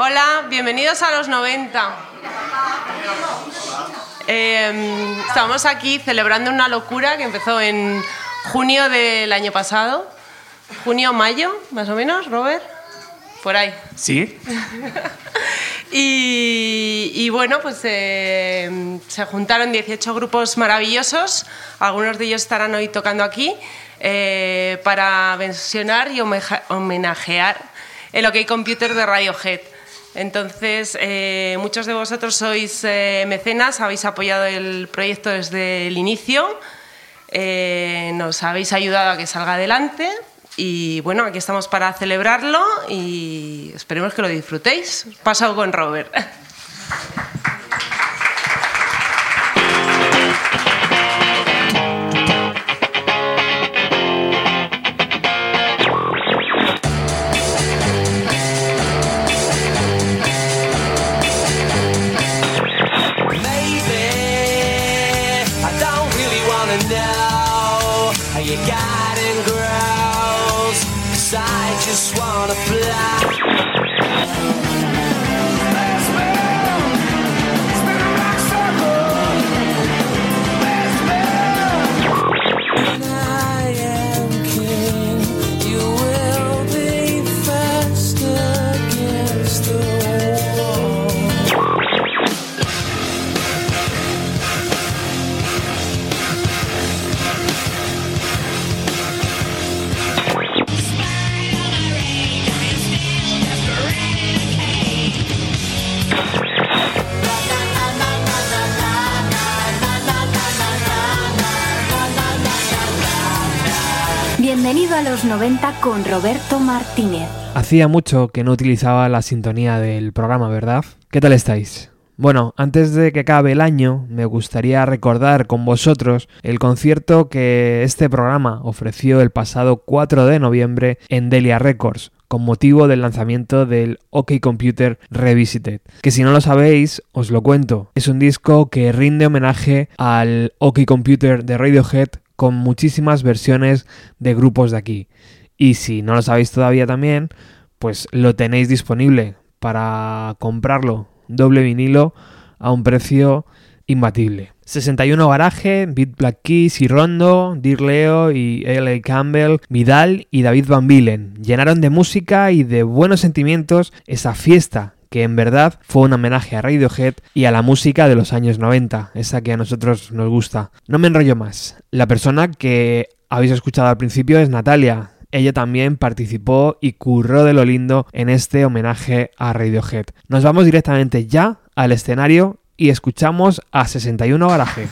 Hola, bienvenidos a los 90. Eh, estamos aquí celebrando una locura que empezó en junio del año pasado. Junio, mayo, más o menos, Robert. Por ahí. Sí. y, y, bueno, pues eh, se juntaron 18 grupos maravillosos. Algunos de ellos estarán hoy tocando aquí eh, para versionar y homenajear el OK Computer de Radiohead. Entonces, eh, muchos de vosotros sois eh, mecenas, habéis apoyado el proyecto desde el inicio, eh, nos habéis ayudado a que salga adelante y bueno, aquí estamos para celebrarlo y esperemos que lo disfrutéis. Paso con Robert. 90 con Roberto Martínez. Hacía mucho que no utilizaba la sintonía del programa, ¿verdad? ¿Qué tal estáis? Bueno, antes de que acabe el año, me gustaría recordar con vosotros el concierto que este programa ofreció el pasado 4 de noviembre en Delia Records, con motivo del lanzamiento del OK Computer Revisited. Que si no lo sabéis, os lo cuento. Es un disco que rinde homenaje al OK Computer de Radiohead con muchísimas versiones de grupos de aquí. Y si no lo sabéis todavía también, pues lo tenéis disponible para comprarlo doble vinilo a un precio imbatible. 61 Garaje, Beat Black Keys y Rondo, Dear Leo y L.A. Campbell, Vidal y David Van Bilen llenaron de música y de buenos sentimientos esa fiesta que en verdad fue un homenaje a Radiohead y a la música de los años 90, esa que a nosotros nos gusta. No me enrollo más. La persona que habéis escuchado al principio es Natalia. Ella también participó y curró de lo lindo en este homenaje a Radiohead. Nos vamos directamente ya al escenario y escuchamos a 61 Garaje.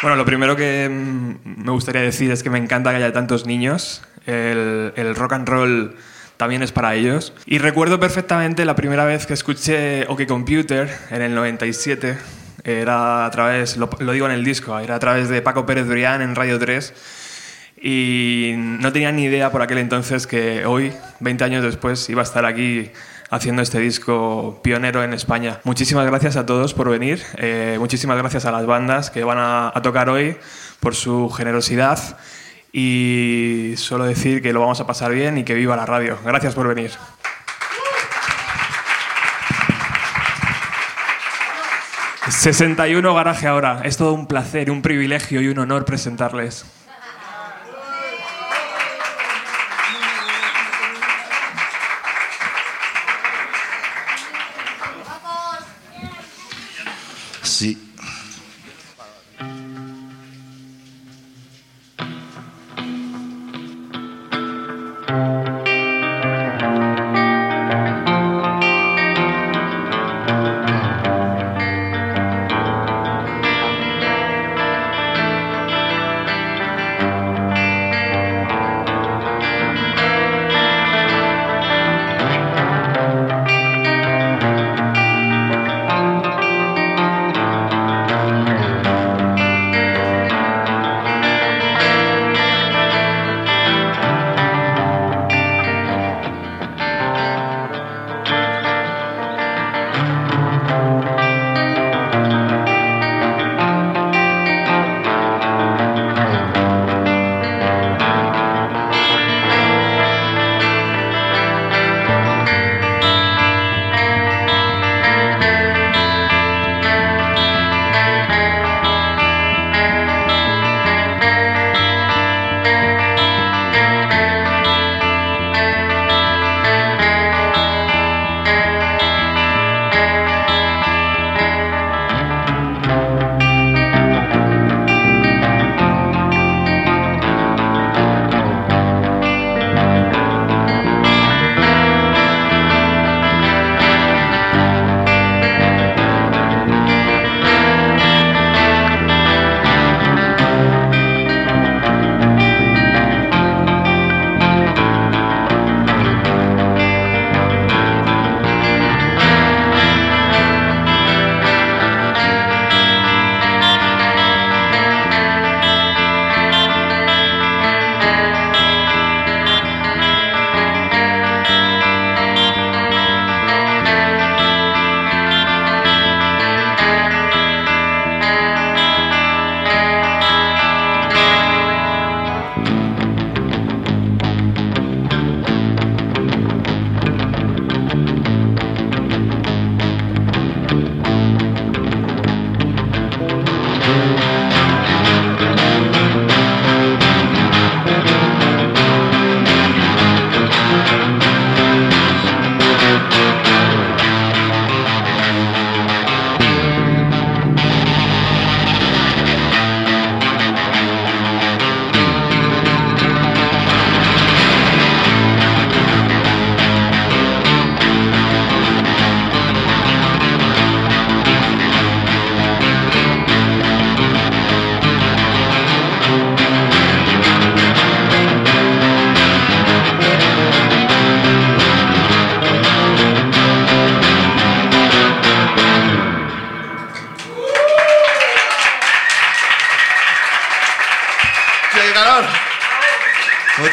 Bueno, lo primero que mm, me gustaría decir es que me encanta que haya tantos niños. El, rock and roll también es para ellos. Y recuerdo perfectamente la primera vez que escuché OK Computer en el 97. Era a través, lo, lo digo en el disco, era a través de Paco Pérez Brián en Radio 3. Y no tenía ni idea por aquel entonces que hoy, 20 años después, iba a estar aquí haciendo este disco pionero en España. Muchísimas gracias a todos por venir, eh, muchísimas gracias a las bandas que van a, a tocar hoy por su generosidad y solo decir que lo vamos a pasar bien y que viva la radio. Gracias por venir. 61 Garaje ahora. Es todo un placer, un privilegio y un honor presentarles. Sí.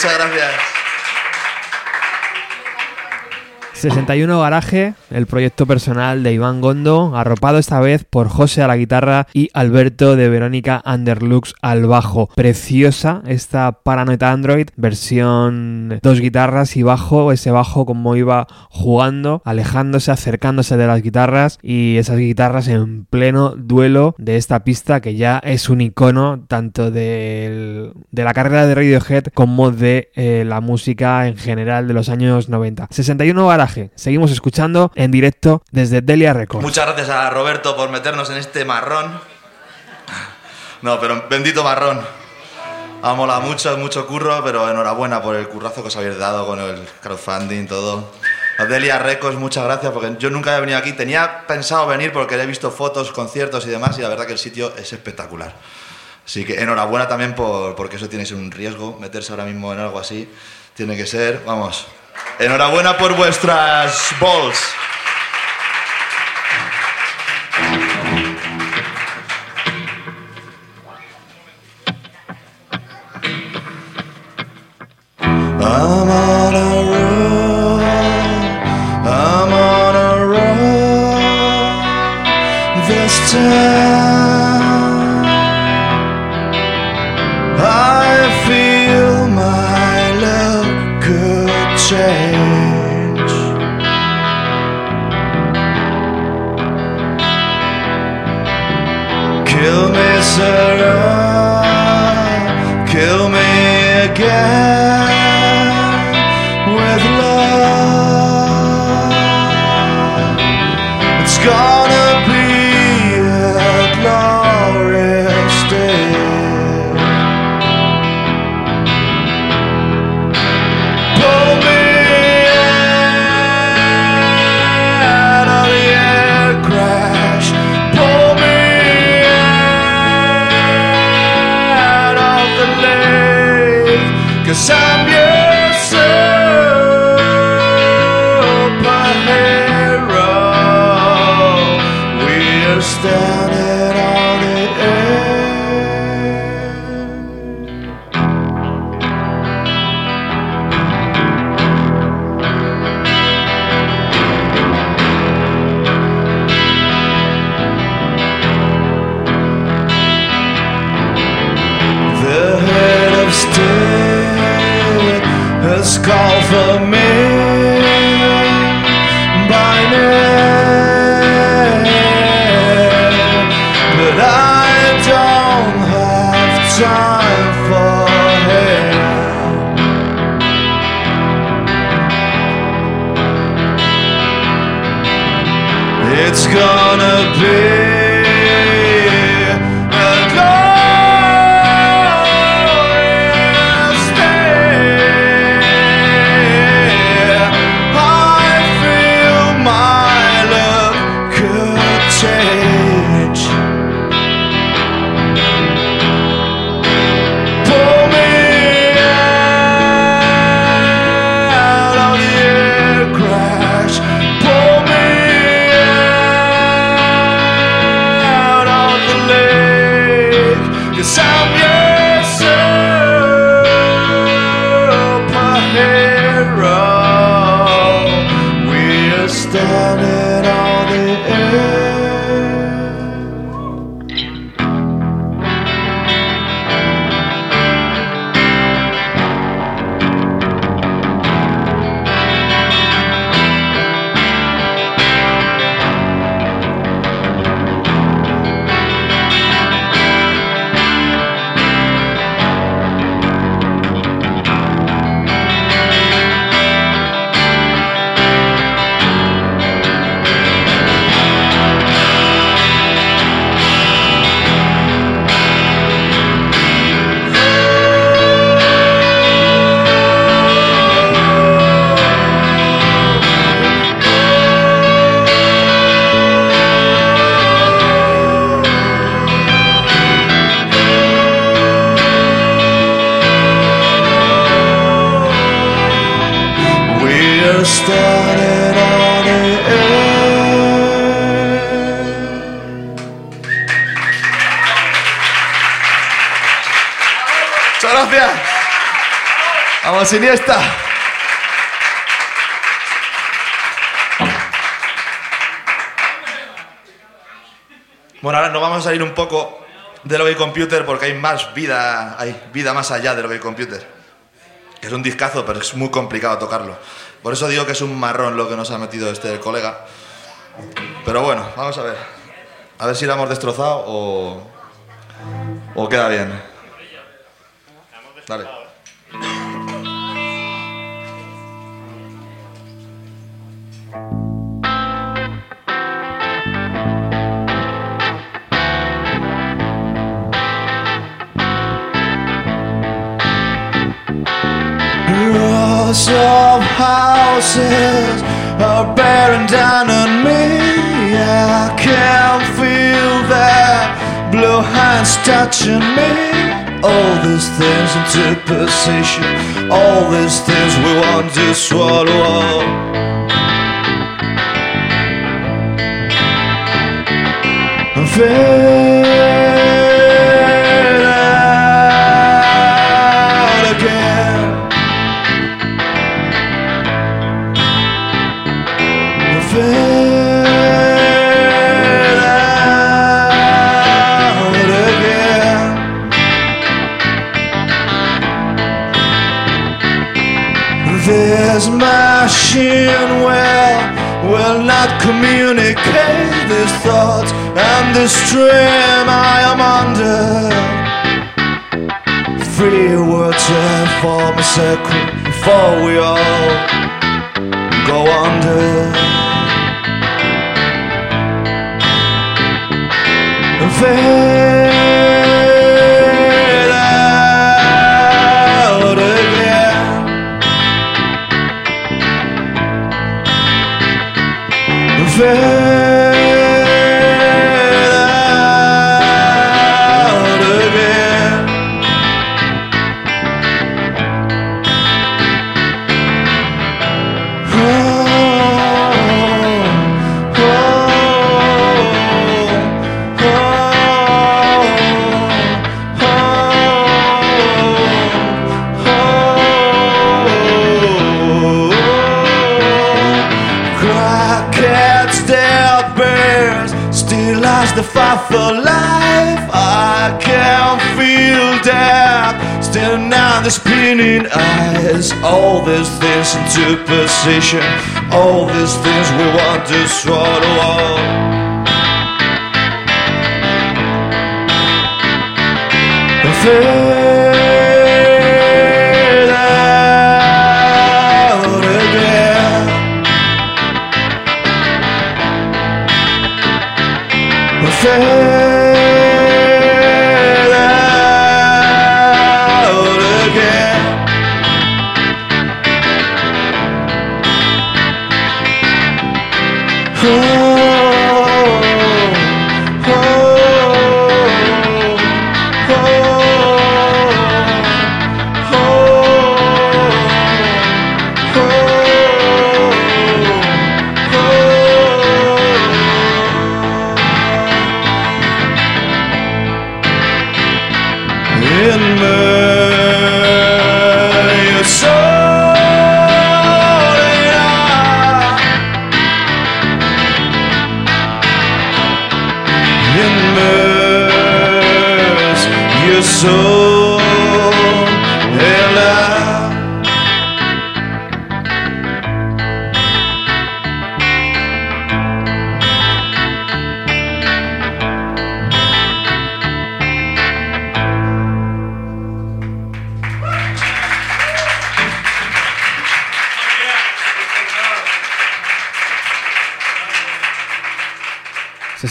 Muchas gracias. 61 Garaje, el proyecto personal de Iván Gondo, arropado esta vez por José a la guitarra y Alberto de Verónica Underlux al bajo. Preciosa esta Paranoid Android, versión dos guitarras y bajo, ese bajo como iba jugando, alejándose, acercándose de las guitarras y esas guitarras en pleno duelo de esta pista que ya es un icono tanto de la carrera de Radiohead como de eh, la música en general de los años 90. 61 Garaje Seguimos escuchando en directo desde Delia Records. Muchas gracias a Roberto por meternos en este marrón. No, pero bendito marrón. Ha molado mucho, mucho curro, pero enhorabuena por el currazo que os habéis dado con el crowdfunding, todo. A Delia Records, muchas gracias, porque yo nunca había venido aquí. Tenía pensado venir porque he visto fotos, conciertos y demás, y la verdad que el sitio es espectacular. Así que enhorabuena también por, porque eso tiene que ser un riesgo, meterse ahora mismo en algo así. Tiene que ser, vamos, Enhorabuena por vuestras balls. Vamos, Iniesta. Bueno, ahora nos vamos a salir un poco de lo que computer porque hay más vida, hay vida más allá de lo que computer. Es un discazo, pero es muy complicado tocarlo. Por eso digo que es un marrón lo que nos ha metido este colega. Pero bueno, vamos a ver. A ver si lo hemos destrozado o, o queda bien. Dale. Rows of houses are bearing down on me. I can feel that blue hands touching me. All these things into position, all these things we want to swallow. Fade machine will will not communicate these thoughts and this dream I am under. Free words and form a secret before we all go under. Fade conversation. All this. Oh.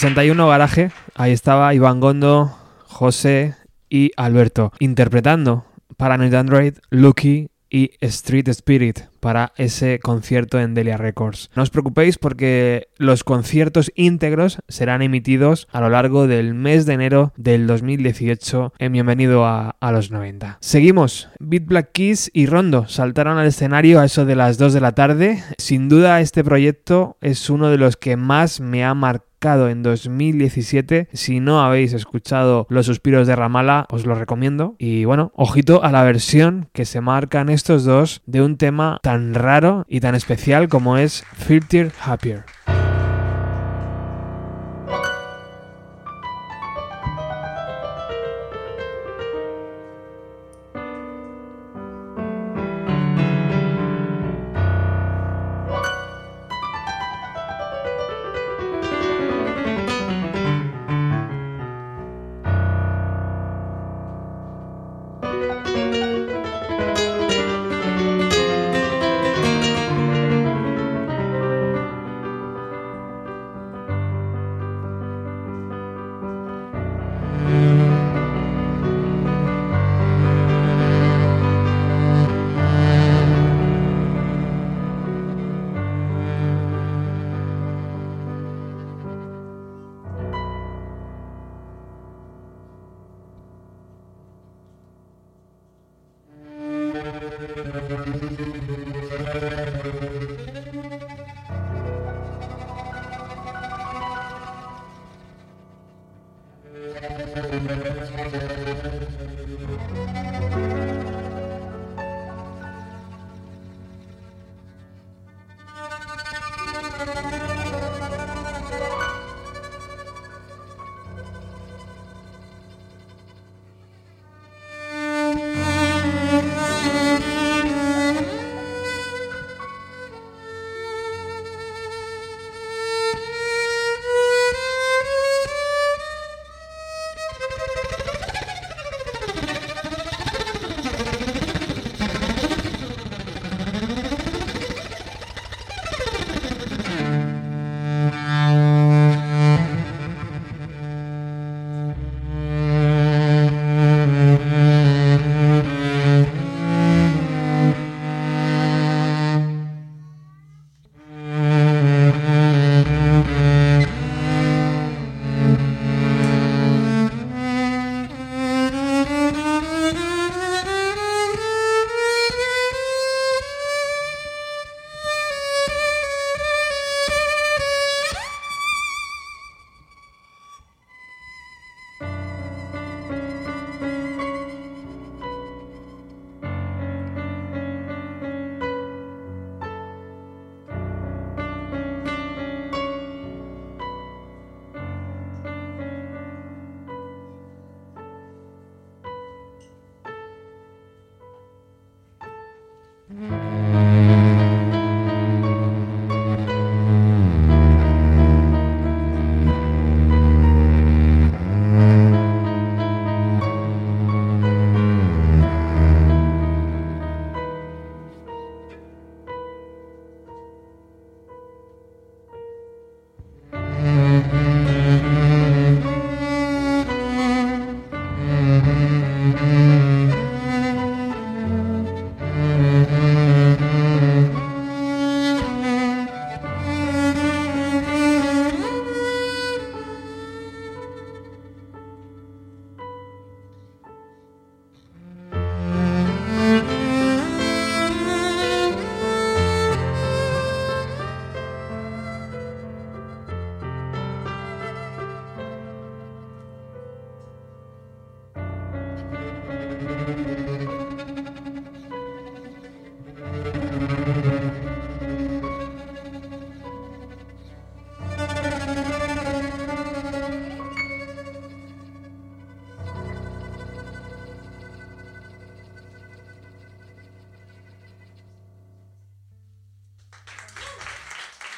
...61 Garaje, ahí estaba Iván Gondo, José y Alberto, interpretando Paranoid Android, Lucky y Street Spirit para ese concierto en Delia Records. No os preocupéis porque los conciertos íntegros serán emitidos a lo largo del mes de enero del 2018 en Bienvenido a, a los 90. Seguimos. Beat Black Keys y Rondo saltaron al escenario a eso de las 2 de la tarde. Sin duda este proyecto es uno de los que más me ha marcado en 2017. Si no habéis escuchado Los Suspiros de Ramala, os lo recomiendo. Y bueno, ojito a la versión que se marcan estos dos de un tema tan raro y tan especial como es Filter Happier. Thank you.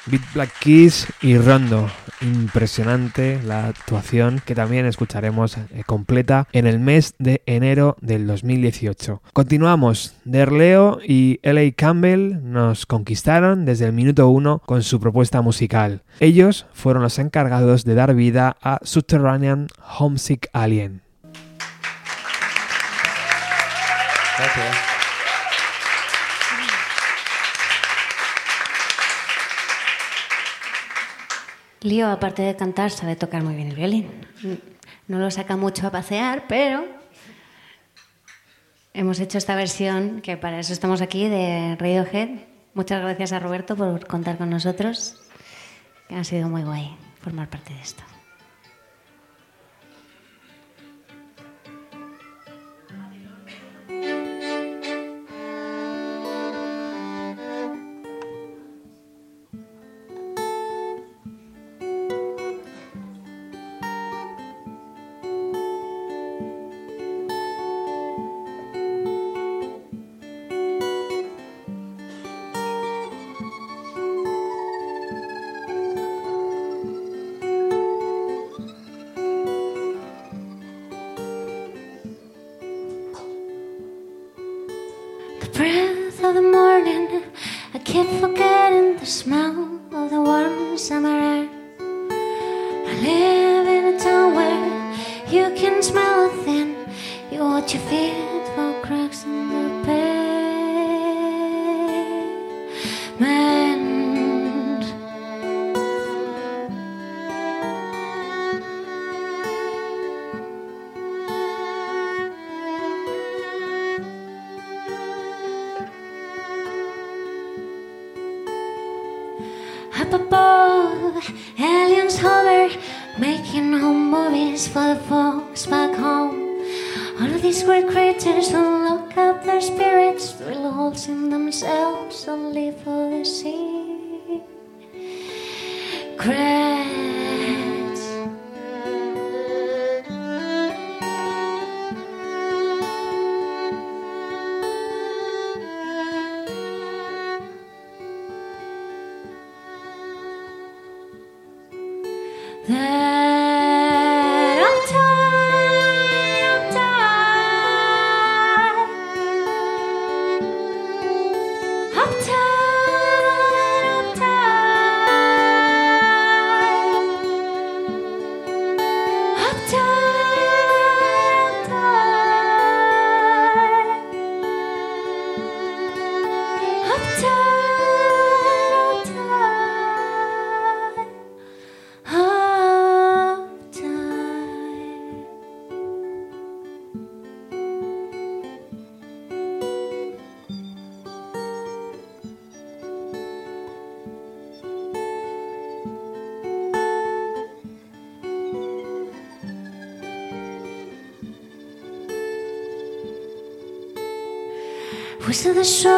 Beat Black Keys y Rondo. Impresionante la actuación que también escucharemos eh, completa en el mes de enero del 2018. Continuamos. Derleo y L.A. Campbell nos conquistaron desde el minuto uno con su propuesta musical. Ellos fueron los encargados de dar vida a Subterranean Homesick Alien. Lío, aparte de cantar, sabe tocar muy bien el violín. No lo saca mucho a pasear, pero hemos hecho esta versión, que para eso estamos aquí, de Radiohead. Muchas gracias a Roberto por contar con nosotros. Ha sido muy guay formar parte de esto. keep forgetting the smell of the warm summer air. I live in a town where you can smell a thing, you what you feel. 说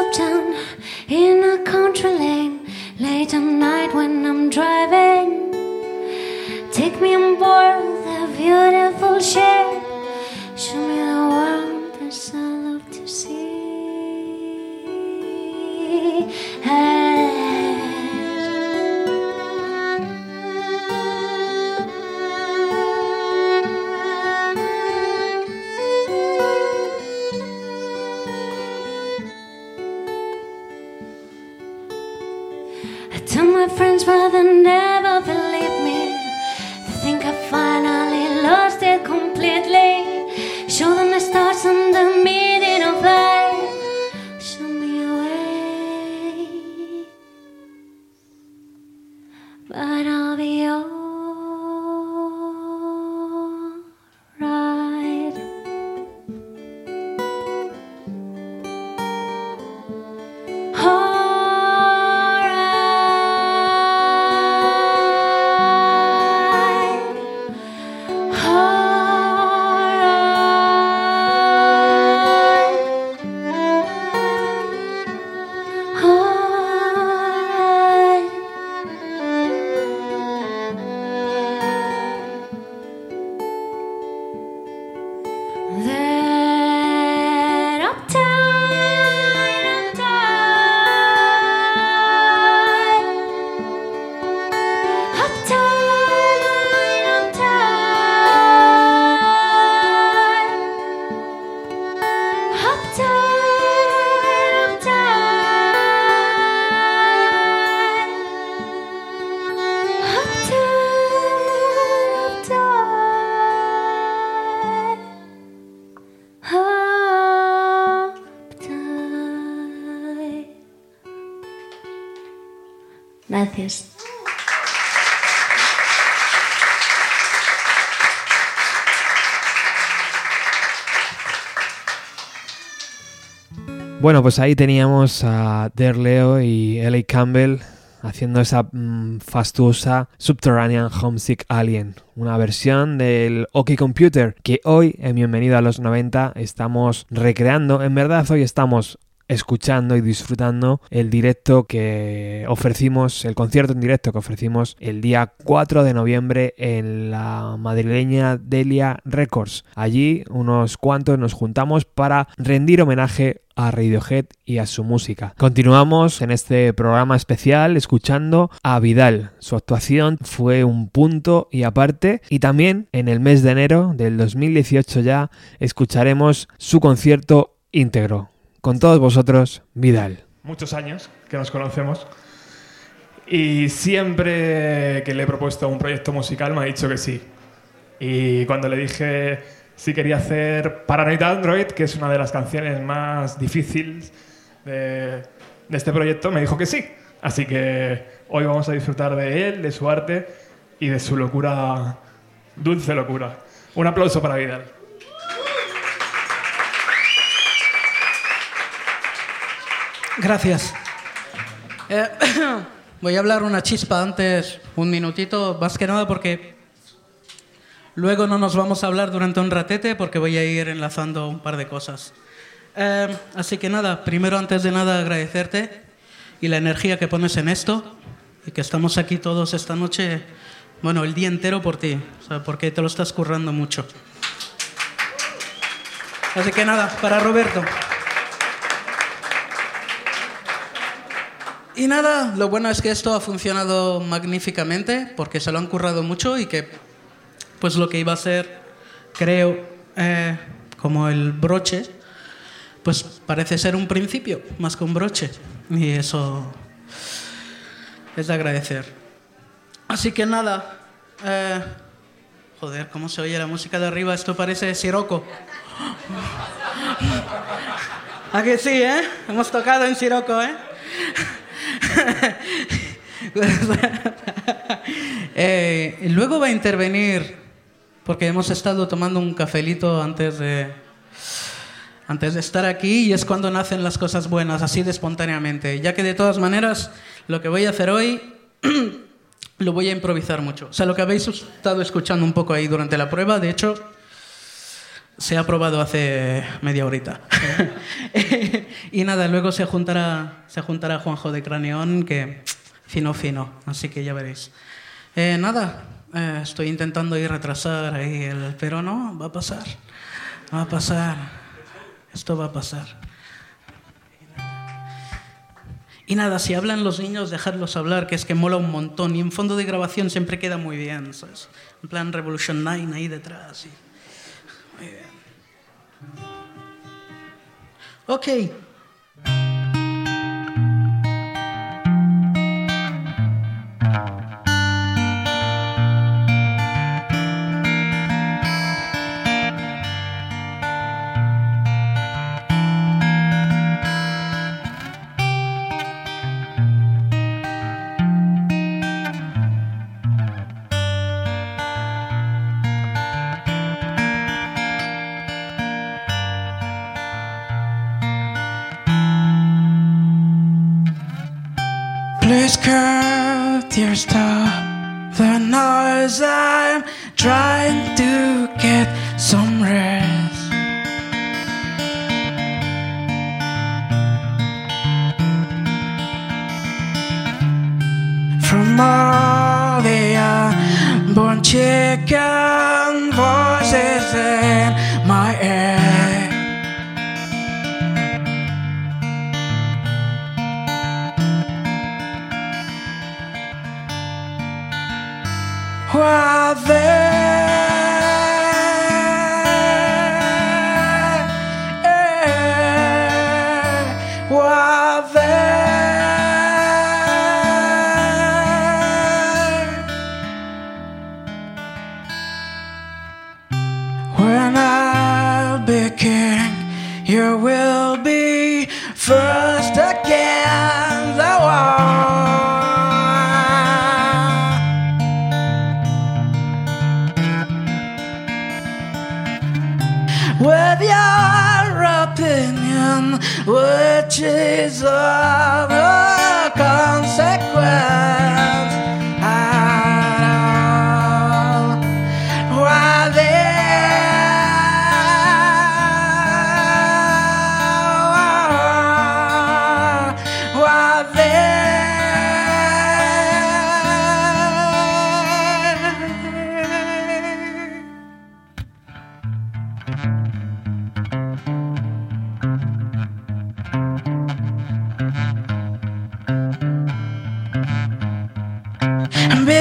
Bueno, pues ahí teníamos a Derleo y L.A. Campbell haciendo esa mm, fastuosa Subterranean Homesick Alien, una versión del OK Computer que hoy en Bienvenido a los 90 estamos recreando. En verdad hoy estamos escuchando y disfrutando el directo que ofrecimos, el concierto en directo que ofrecimos el día 4 de noviembre en la madrileña Delia Records. Allí unos cuantos nos juntamos para rendir homenaje a Radiohead y a su música. Continuamos en este programa especial escuchando a Vidal. Su actuación fue un punto y aparte y también en el mes de enero del 2018 ya escucharemos su concierto íntegro. Con todos vosotros, Vidal. Muchos años que nos conocemos y siempre que le he propuesto un proyecto musical me ha dicho que sí. Y cuando le dije si quería hacer Paranoid Android, que es una de las canciones más difíciles de, de este proyecto, me dijo que sí. Así que hoy vamos a disfrutar de él, de su arte y de su locura, dulce locura. Un aplauso para Vidal. Gracias. Eh, voy a hablar una chispa antes, un minutito, más que nada porque luego no nos vamos a hablar durante un ratete porque voy a ir enlazando un par de cosas. Eh, así que nada, primero antes de nada agradecerte y la energía que pones en esto y que estamos aquí todos esta noche, bueno, el día entero por ti, o sea, porque te lo estás currando mucho. Así que nada, para Roberto. Y nada, lo bueno es que esto ha funcionado magníficamente porque se lo han currado mucho y que pues lo que iba a ser, creo, eh, como el broche, pues parece ser un principio más que un broche. Y eso es de agradecer. Así que nada, eh, joder, ¿cómo se oye la música de arriba? Esto parece Siroco. ¿A que sí, eh? Hemos tocado en Siroco, eh? Eh, luego va a intervenir, porque hemos estado tomando un cafelito antes de, antes de estar aquí y es cuando nacen las cosas buenas, así de espontáneamente. Ya que de todas maneras, lo que voy a hacer hoy lo voy a improvisar mucho. O sea, lo que habéis estado escuchando un poco ahí durante la prueba, de hecho, se ha probado hace media horita. y nada, luego se juntará, se juntará Juanjo de Craneón, que fino, fino, así que ya veréis. Eh, nada, eh, estoy intentando ir retrasar ahí, el, pero no, va a pasar, va a pasar, esto va a pasar. Y nada, si hablan los niños, dejadlos hablar, que es que mola un montón. Y en fondo de grabación siempre queda muy bien, ¿sabes? En plan Revolution 9 ahí detrás. Y... Muy bien. Ok. Chicken voices in my head.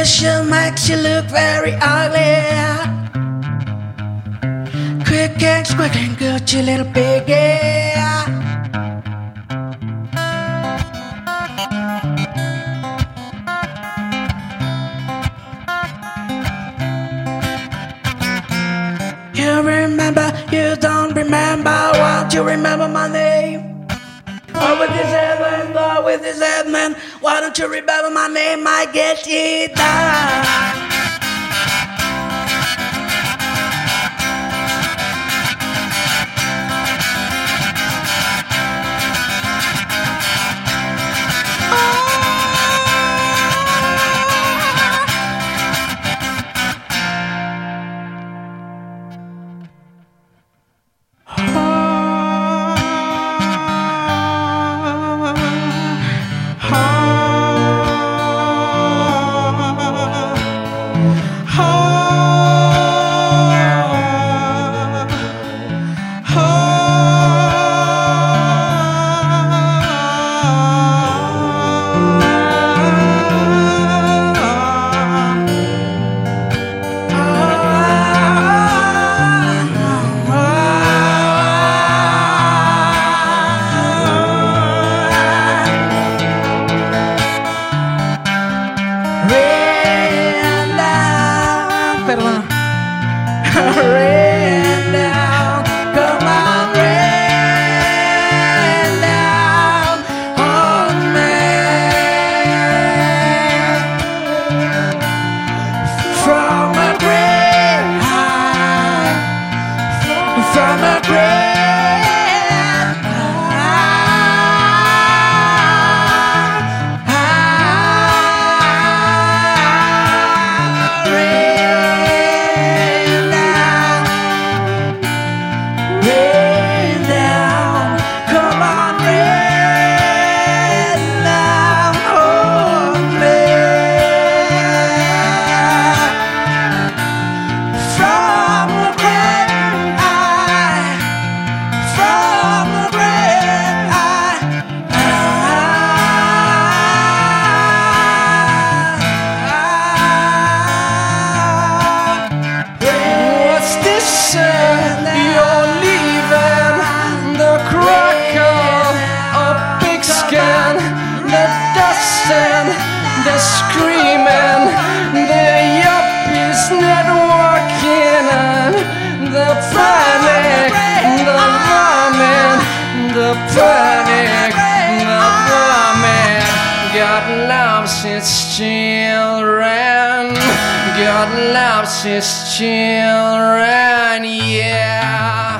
Superstition makes you look very ugly. Quick and quick and good, you little piggy. You remember, you don't remember, won't you remember my name? Oh, with this head man, oh, with this head man, why don't you remember my name? I get it down. His children. God loves his children, yeah.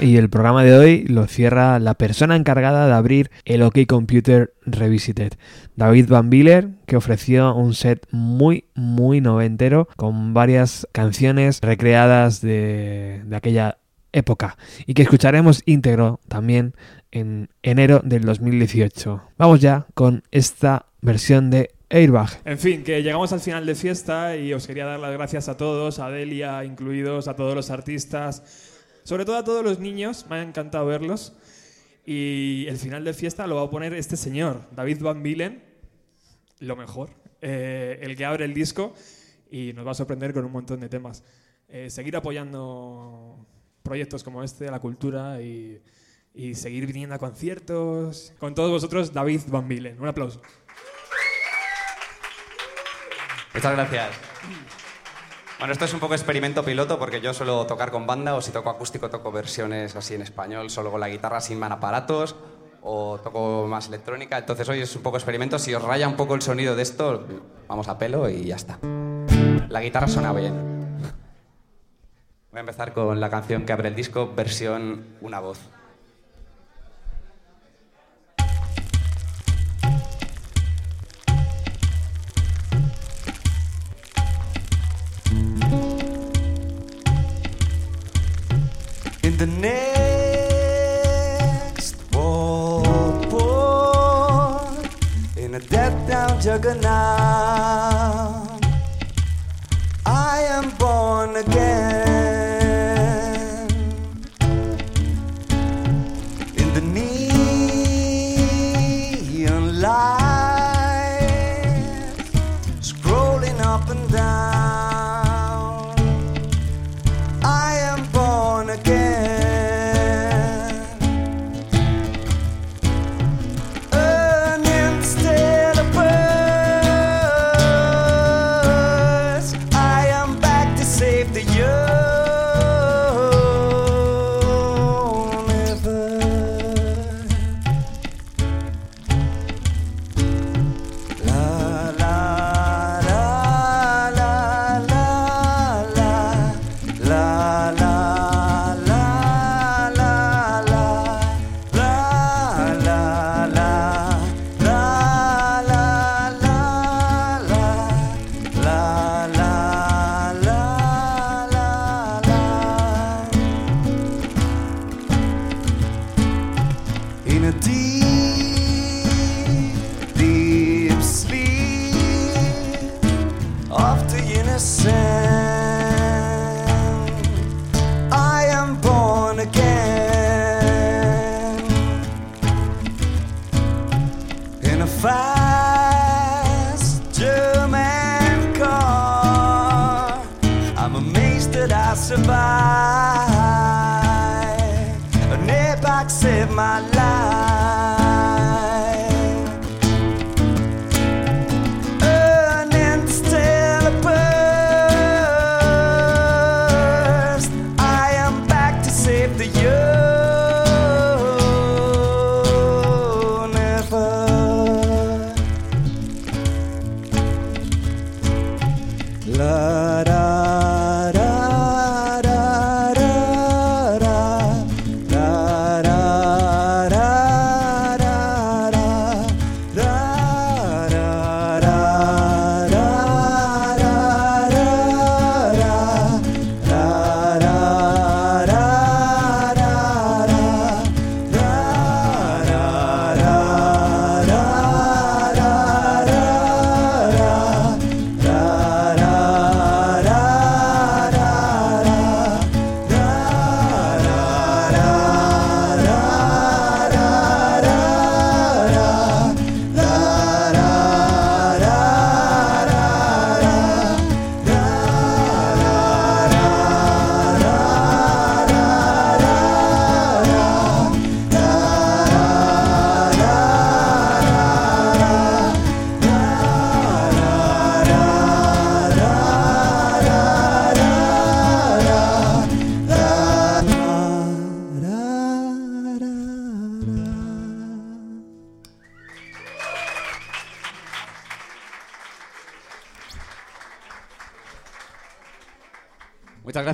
Y el programa de hoy lo cierra la persona encargada de abrir el OK Computer Revisited, David Van Biller, que ofreció un set muy, muy noventero con varias canciones recreadas de, de aquella época y que escucharemos íntegro también en enero del 2018. Vamos ya con esta versión de Airbag. En fin, que llegamos al final de fiesta y os quería dar las gracias a todos, a Delia incluidos, a todos los artistas, sobre todo a todos los niños, me ha encantado verlos. Y el final de fiesta lo va a poner este señor, David Van Bilen, lo mejor, eh, el que abre el disco y nos va a sorprender con un montón de temas. Eh, seguir apoyando proyectos como este, la cultura y, y seguir viniendo a conciertos. Con todos vosotros, David Van Bilen. Un aplauso. Muchas gracias. Bueno, esto es un poco experimento piloto porque yo suelo tocar con banda o si toco acústico toco versiones así en español, solo con la guitarra sin aparatos o toco más electrónica. Entonces hoy es un poco experimento. Si os raya un poco el sonido de esto, vamos a pelo y ya está. La guitarra suena bien. Voy a empezar con la canción que abre el disco, versión Una voz. The next world war, in a death down juggernaut, I am born again.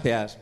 Gracias.